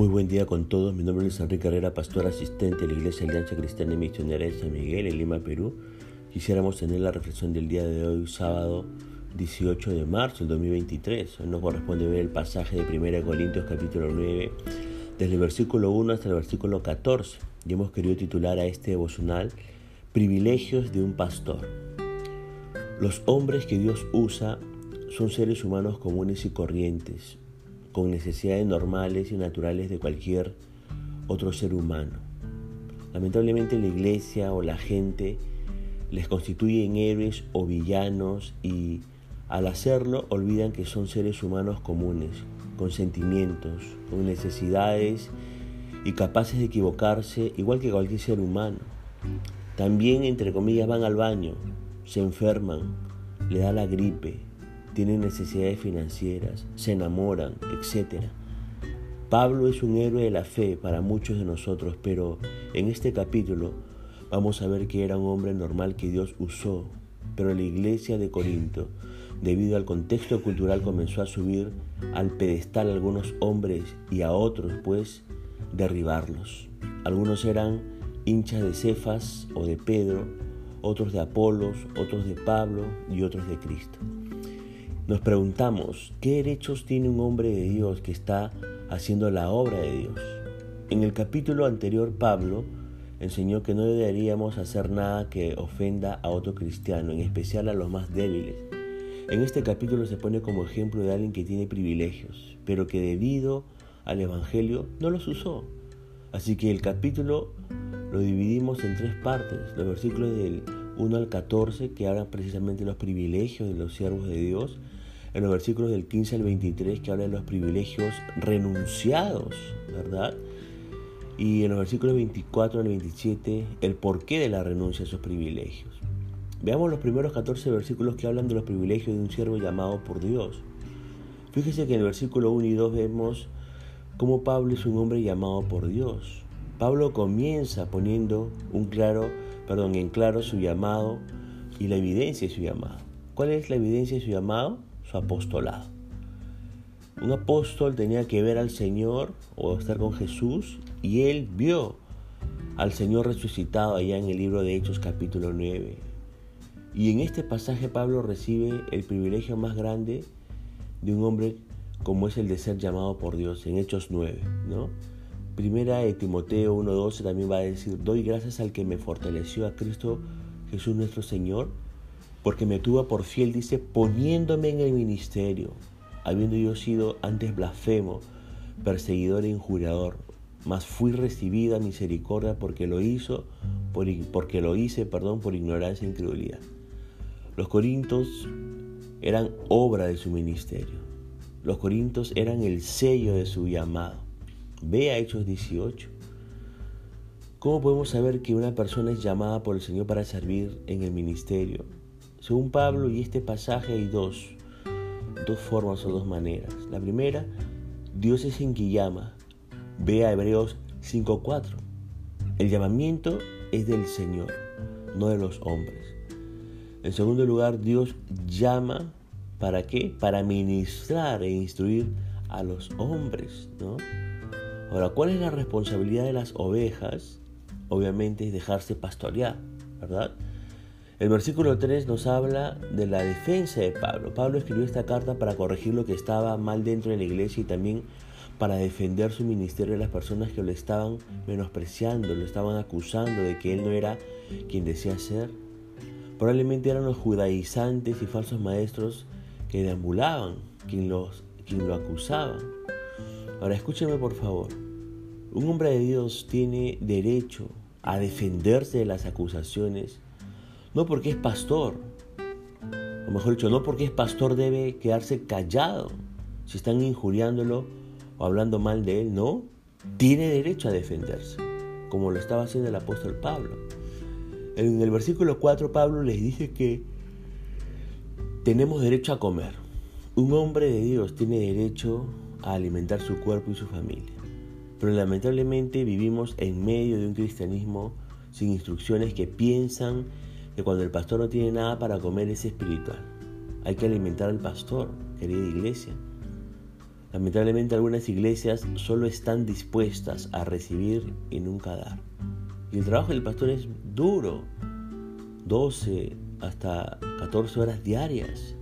Muy buen día con todos. Mi nombre es Enrique Herrera, pastor asistente de la Iglesia Alianza Cristiana y Misionera de San Miguel, en Lima, Perú. Quisiéramos tener la reflexión del día de hoy, sábado 18 de marzo del 2023. Hoy nos corresponde ver el pasaje de 1 Corintios capítulo 9, desde el versículo 1 hasta el versículo 14. Y hemos querido titular a este devocional Privilegios de un pastor. Los hombres que Dios usa son seres humanos comunes y corrientes, con necesidades normales y naturales de cualquier otro ser humano. Lamentablemente la iglesia o la gente les constituyen héroes o villanos y al hacerlo olvidan que son seres humanos comunes, con sentimientos, con necesidades y capaces de equivocarse igual que cualquier ser humano. También, entre comillas, van al baño, se enferman, le da la gripe, tienen necesidades financieras, se enamoran, etc. Pablo es un héroe de la fe para muchos de nosotros, pero en este capítulo vamos a ver que era un hombre normal que Dios usó, pero la iglesia de Corinto, debido al contexto cultural, comenzó a subir al pedestal a algunos hombres y a otros, pues, derribarlos. Algunos eran hinchas de Cefas o de Pedro, otros de Apolos, otros de Pablo y otros de Cristo. Nos preguntamos, ¿qué derechos tiene un hombre de Dios que está haciendo la obra de Dios? En el capítulo anterior, Pablo enseñó que no deberíamos hacer nada que ofenda a otro cristiano, en especial a los más débiles. En este capítulo se pone como ejemplo de alguien que tiene privilegios, pero que debido al Evangelio no los usó. Así que el capítulo lo dividimos en tres partes, los versículos del 1 al 14 que hablan precisamente de los privilegios de los siervos de Dios, en los versículos del 15 al 23 que habla de los privilegios renunciados, ¿verdad? Y en los versículos 24 al 27 el porqué de la renuncia a esos privilegios. Veamos los primeros 14 versículos que hablan de los privilegios de un siervo llamado por Dios. Fíjese que en el versículo 1 y 2 vemos cómo Pablo es un hombre llamado por Dios. Pablo comienza poniendo un claro, perdón, en claro su llamado y la evidencia de su llamado. ¿Cuál es la evidencia de su llamado? su apostolado. Un apóstol tenía que ver al Señor o estar con Jesús y él vio al Señor resucitado allá en el libro de Hechos capítulo 9. Y en este pasaje Pablo recibe el privilegio más grande de un hombre como es el de ser llamado por Dios en Hechos 9, ¿no? Primera de Timoteo 1:12 también va a decir, doy gracias al que me fortaleció a Cristo Jesús nuestro Señor porque me tuvo por fiel, dice, poniéndome en el ministerio, habiendo yo sido antes blasfemo, perseguidor e injuriador, mas fui recibida misericordia porque lo hizo, porque lo hice, perdón, por ignorancia e incredulidad. Los corintos eran obra de su ministerio. Los corintos eran el sello de su llamado. Vea Hechos 18. ¿Cómo podemos saber que una persona es llamada por el Señor para servir en el ministerio? Según Pablo y este pasaje hay dos, dos formas o dos maneras. La primera, Dios es en que llama. Ve a Hebreos 5.4. El llamamiento es del Señor, no de los hombres. En segundo lugar, Dios llama ¿para qué? Para ministrar e instruir a los hombres, ¿no? Ahora, ¿cuál es la responsabilidad de las ovejas? Obviamente es dejarse pastorear, ¿verdad? El versículo 3 nos habla de la defensa de Pablo. Pablo escribió esta carta para corregir lo que estaba mal dentro de la iglesia y también para defender su ministerio de las personas que lo estaban menospreciando, lo estaban acusando de que él no era quien decía ser. Probablemente eran los judaizantes y falsos maestros que deambulaban, quien, los, quien lo acusaban. Ahora escúcheme por favor. Un hombre de Dios tiene derecho a defenderse de las acusaciones no porque es pastor, o mejor dicho, no porque es pastor debe quedarse callado si están injuriándolo o hablando mal de él, no, tiene derecho a defenderse, como lo estaba haciendo el apóstol Pablo. En el versículo 4 Pablo les dice que tenemos derecho a comer. Un hombre de Dios tiene derecho a alimentar su cuerpo y su familia. Pero lamentablemente vivimos en medio de un cristianismo sin instrucciones que piensan que cuando el pastor no tiene nada para comer es espiritual. Hay que alimentar al pastor, querida iglesia. Lamentablemente algunas iglesias solo están dispuestas a recibir y nunca dar. Y el trabajo del pastor es duro, 12 hasta 14 horas diarias.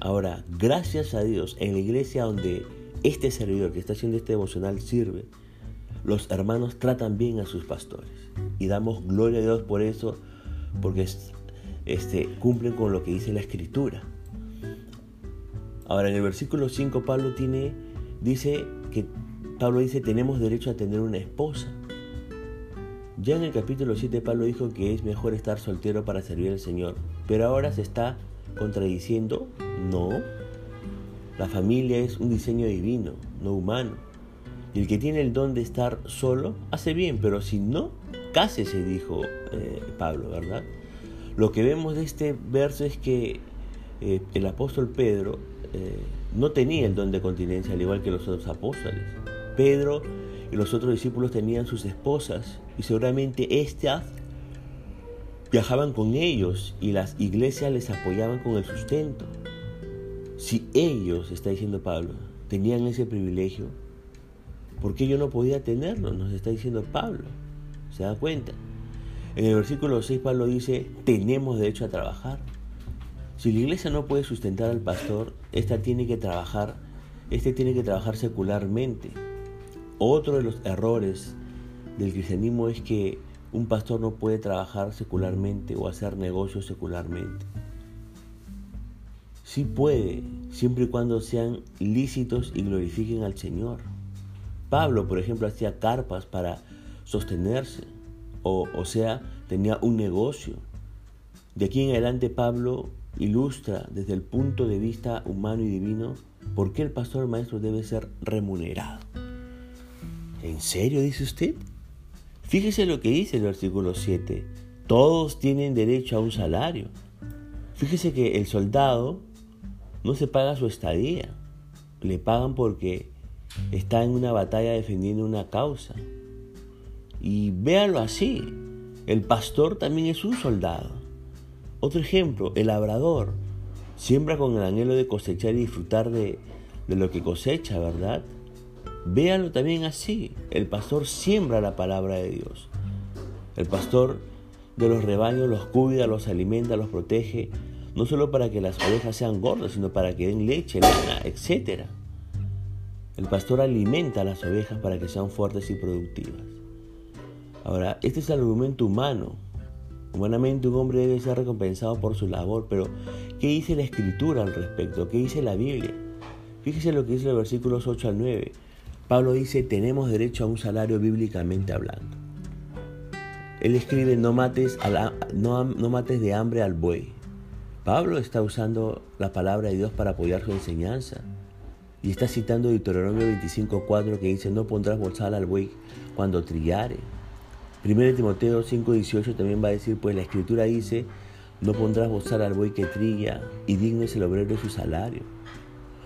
Ahora, gracias a Dios, en la iglesia donde este servidor que está haciendo este devocional sirve, los hermanos tratan bien a sus pastores. Y damos gloria a Dios por eso, porque este, cumplen con lo que dice la escritura. Ahora en el versículo 5 Pablo tiene, dice que Pablo dice tenemos derecho a tener una esposa. Ya en el capítulo 7 Pablo dijo que es mejor estar soltero para servir al Señor, pero ahora se está contradiciendo, no. La familia es un diseño divino, no humano. Y el que tiene el don de estar solo hace bien, pero si no, cásese, dijo eh, Pablo, ¿verdad? Lo que vemos de este verso es que eh, el apóstol Pedro eh, no tenía el don de continencia, al igual que los otros apóstoles. Pedro y los otros discípulos tenían sus esposas y seguramente estas viajaban con ellos y las iglesias les apoyaban con el sustento. Si ellos, está diciendo Pablo, tenían ese privilegio, ¿por qué yo no podía tenerlo? Nos está diciendo Pablo. ¿Se da cuenta? En el versículo 6 Pablo dice, tenemos derecho a trabajar. Si la iglesia no puede sustentar al pastor, esta tiene que trabajar, este tiene que trabajar secularmente. Otro de los errores del cristianismo es que un pastor no puede trabajar secularmente o hacer negocios secularmente. Sí puede, siempre y cuando sean lícitos y glorifiquen al Señor. Pablo, por ejemplo, hacía carpas para sostenerse, o, o sea, tenía un negocio. De aquí en adelante Pablo ilustra desde el punto de vista humano y divino por qué el pastor maestro debe ser remunerado. ¿En serio dice usted? Fíjese lo que dice el versículo 7. Todos tienen derecho a un salario. Fíjese que el soldado no se paga su estadía. Le pagan porque está en una batalla defendiendo una causa. Y véalo así. El pastor también es un soldado. Otro ejemplo, el labrador siembra con el anhelo de cosechar y disfrutar de, lo que cosecha, ¿verdad? Véalo también así. El pastor siembra la palabra de Dios. El pastor de los rebaños los cuida, los alimenta, los protege, no solo para que las ovejas sean gordas, sino para que den leche, lana, etc. El pastor alimenta a las ovejas para que sean fuertes y productivas. Ahora, este es el argumento humano Humanamente un hombre debe ser recompensado por su labor, pero ¿qué dice la escritura al respecto? ¿Qué dice la Biblia? Fíjese lo que dice los versículos 8 al 9. Pablo dice, tenemos derecho a un salario bíblicamente hablando. Él escribe, no mates, no, no mates de hambre al buey. Pablo está usando la palabra de Dios para apoyar su enseñanza. Y está citando Deuteronomio 25.4 que dice, no pondrás bolsal al buey cuando trillare. 1 Timoteo 5:18 también va a decir, pues la escritura dice, no pondrás bozar al buey que trilla y digno es el obrero de su salario.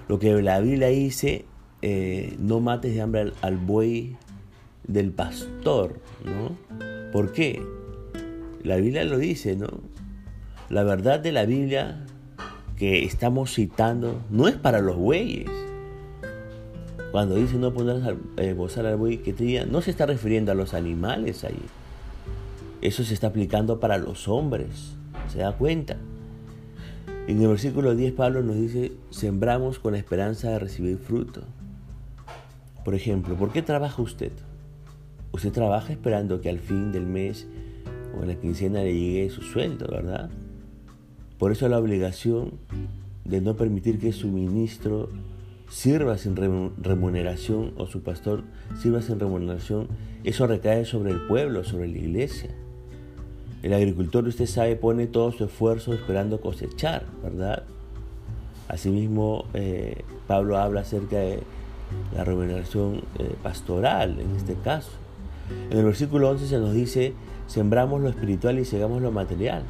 Lo que la Biblia dice, eh, no mates de hambre al, buey del pastor, ¿no? ¿Por qué? La Biblia lo dice, ¿no? La verdad de la Biblia que estamos citando no es para los bueyes. Cuando dice no pondrás eh, bozar al buey que trilla, no se está refiriendo a los animales ahí. Eso se está aplicando para los hombres. ¿Se da cuenta? En el versículo 10 Pablo nos dice, sembramos con la esperanza de recibir fruto. Por ejemplo, ¿por qué trabaja usted? Usted trabaja esperando que al fin del mes o en la quincena le llegue su sueldo, ¿verdad? Por eso la obligación de no permitir que su ministro sirva sin remuneración o su pastor sirva sin remuneración, eso recae sobre el pueblo, sobre la iglesia. El agricultor, usted sabe, pone todo su esfuerzo esperando cosechar, ¿verdad? Asimismo, eh, Pablo habla acerca de la remuneración eh, pastoral en este caso. En el versículo 11 se nos dice, sembramos lo espiritual y segamos lo material.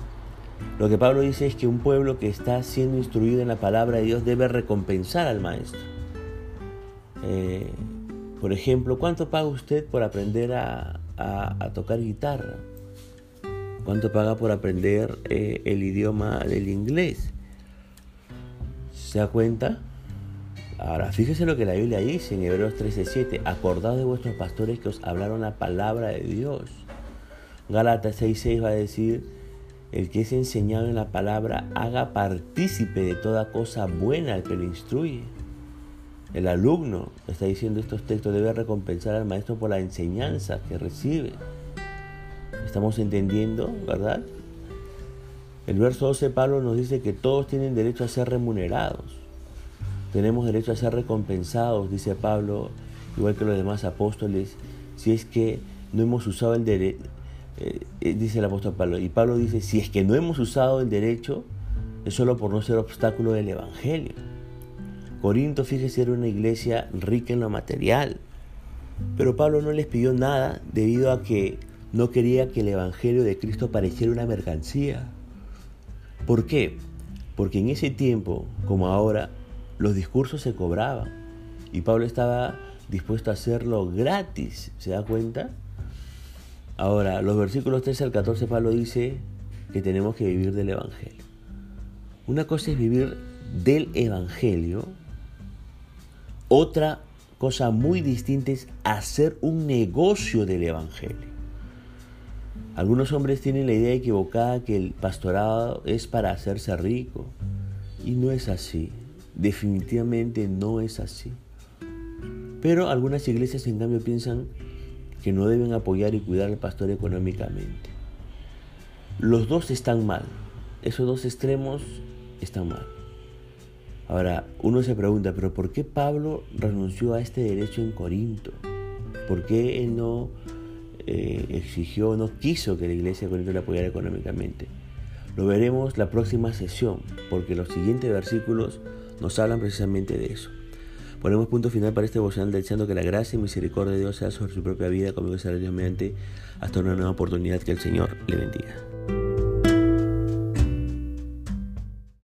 Lo que Pablo dice es que un pueblo que está siendo instruido en la palabra de Dios debe recompensar al maestro. Eh, por ejemplo, ¿cuánto paga usted por aprender a, tocar guitarra? ¿Cuánto paga por aprender eh, el idioma del inglés? ¿Se da cuenta? Ahora, fíjese lo que la Biblia dice en Hebreos 13:7. Acordad de vuestros pastores que os hablaron la palabra de Dios. Gálatas 6:6 va a decir, el que es enseñado en la palabra haga partícipe de toda cosa buena al que lo instruye. El alumno, está diciendo estos textos, debe recompensar al maestro por la enseñanza que recibe. Estamos entendiendo, ¿verdad? El verso 12 Pablo nos dice que todos tienen derecho a ser remunerados. Tenemos derecho a ser recompensados, dice Pablo, igual que los demás apóstoles, si es que no hemos usado el derecho, eh, eh, dice el apóstol Pablo. Y Pablo dice, si es que no hemos usado el derecho, es solo por no ser obstáculo del Evangelio. Corinto, fíjese, era una iglesia rica en lo material. Pero Pablo no les pidió nada debido a que no quería que el Evangelio de Cristo pareciera una mercancía. ¿Por qué? Porque en ese tiempo, como ahora, los discursos se cobraban y Pablo estaba dispuesto a hacerlo gratis. ¿Se da cuenta? Ahora, los versículos 13 al 14, Pablo dice que tenemos que vivir del Evangelio. Una cosa es vivir del Evangelio, otra cosa muy distinta es hacer un negocio del Evangelio. Algunos hombres tienen la idea equivocada que el pastorado es para hacerse rico y no es así. Definitivamente no es así. Pero algunas iglesias en cambio piensan que no deben apoyar y cuidar al pastor económicamente. Los dos están mal. Esos dos extremos están mal. Ahora, uno se pregunta, pero ¿por qué Pablo renunció a este derecho en Corinto? ¿Por qué él no eh, exigió, no quiso que la iglesia de Corinto le apoyara económicamente? Lo veremos la próxima sesión, porque los siguientes versículos nos hablan precisamente de eso. Ponemos punto final para este devocional deseando que la gracia y misericordia de Dios sea sobre su propia vida, como será mediante hasta una nueva oportunidad que el Señor le bendiga.